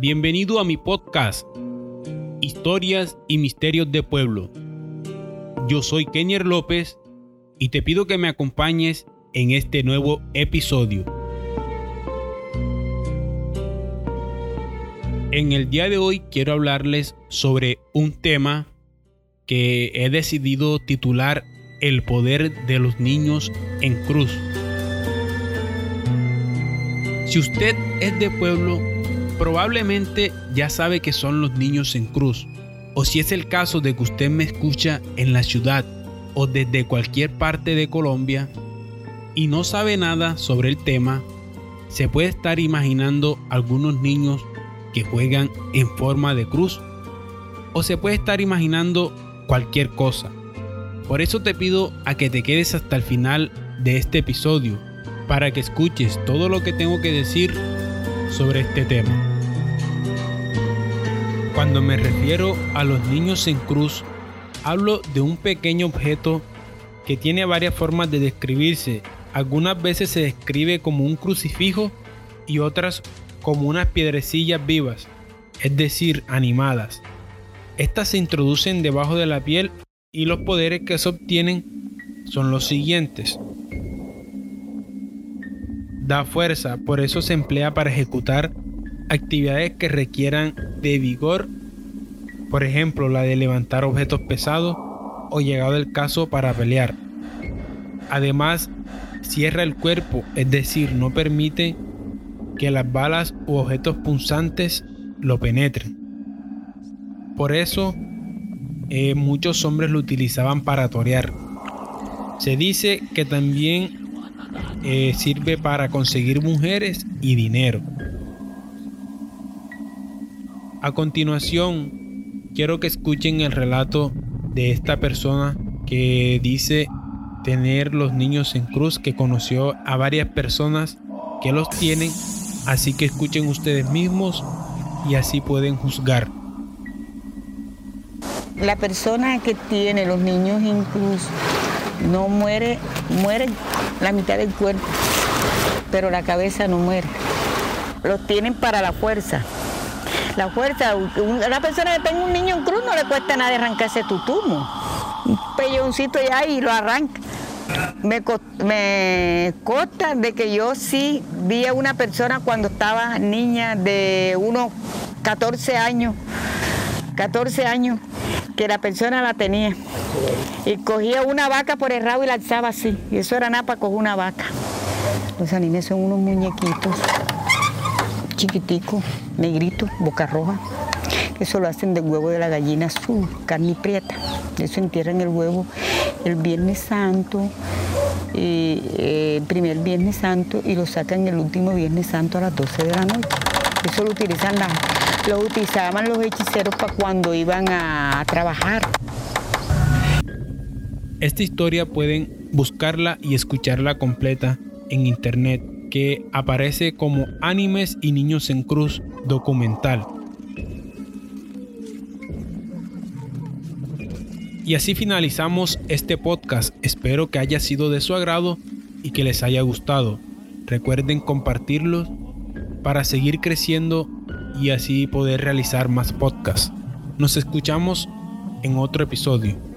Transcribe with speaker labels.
Speaker 1: Bienvenido a mi podcast, Historias y Misterios de Pueblo. Yo soy Kenier López y te pido que me acompañes en este nuevo episodio. En el día de hoy quiero hablarles sobre un tema que he decidido titular El poder de los niños en cruz. Si usted es de pueblo, probablemente ya sabe que son los niños en cruz. O si es el caso de que usted me escucha en la ciudad o desde cualquier parte de Colombia y no sabe nada sobre el tema, se puede estar imaginando algunos niños que juegan en forma de cruz o se puede estar imaginando cualquier cosa. Por eso te pido a que te quedes hasta el final de este episodio para que escuches todo lo que tengo que decir sobre este tema. Cuando me refiero a los niños en cruz, hablo de un pequeño objeto que tiene varias formas de describirse. Algunas veces se describe como un crucifijo y otras como unas piedrecillas vivas, es decir, animadas. Estas se introducen debajo de la piel y los poderes que se obtienen son los siguientes da fuerza, por eso se emplea para ejecutar actividades que requieran de vigor, por ejemplo la de levantar objetos pesados o llegado el caso para pelear. Además, cierra el cuerpo, es decir, no permite que las balas u objetos punzantes lo penetren. Por eso, eh, muchos hombres lo utilizaban para torear. Se dice que también eh, sirve para conseguir mujeres y dinero. A continuación, quiero que escuchen el relato de esta persona que dice tener los niños en cruz, que conoció a varias personas que los tienen, así que escuchen ustedes mismos y así pueden juzgar.
Speaker 2: La persona que tiene los niños en cruz no muere, muere la mitad del cuerpo, pero la cabeza no muere. Los tienen para la fuerza. La fuerza, una persona que tenga un niño en cruz no le cuesta nada arrancarse tu tumo. Un pelloncito ya y lo arranca. Me, me consta de que yo sí vi a una persona cuando estaba niña de unos 14 años, 14 años, que la persona la tenía. Y cogía una vaca por el rabo y la alzaba así. Y eso era nada para coger una vaca. Los animes son unos muñequitos chiquiticos, negritos, boca roja. Eso lo hacen del huevo de la gallina azul, carne y prieta. Eso entierran el huevo el Viernes Santo, eh, el primer Viernes Santo, y lo sacan el último Viernes Santo a las 12 de la noche. Eso lo utilizan las lo utilizaban los hechiceros para cuando iban a trabajar.
Speaker 1: Esta historia pueden buscarla y escucharla completa en internet que aparece como Animes y Niños en Cruz documental. Y así finalizamos este podcast. Espero que haya sido de su agrado y que les haya gustado. Recuerden compartirlo para seguir creciendo y así poder realizar más podcasts. Nos escuchamos en otro episodio.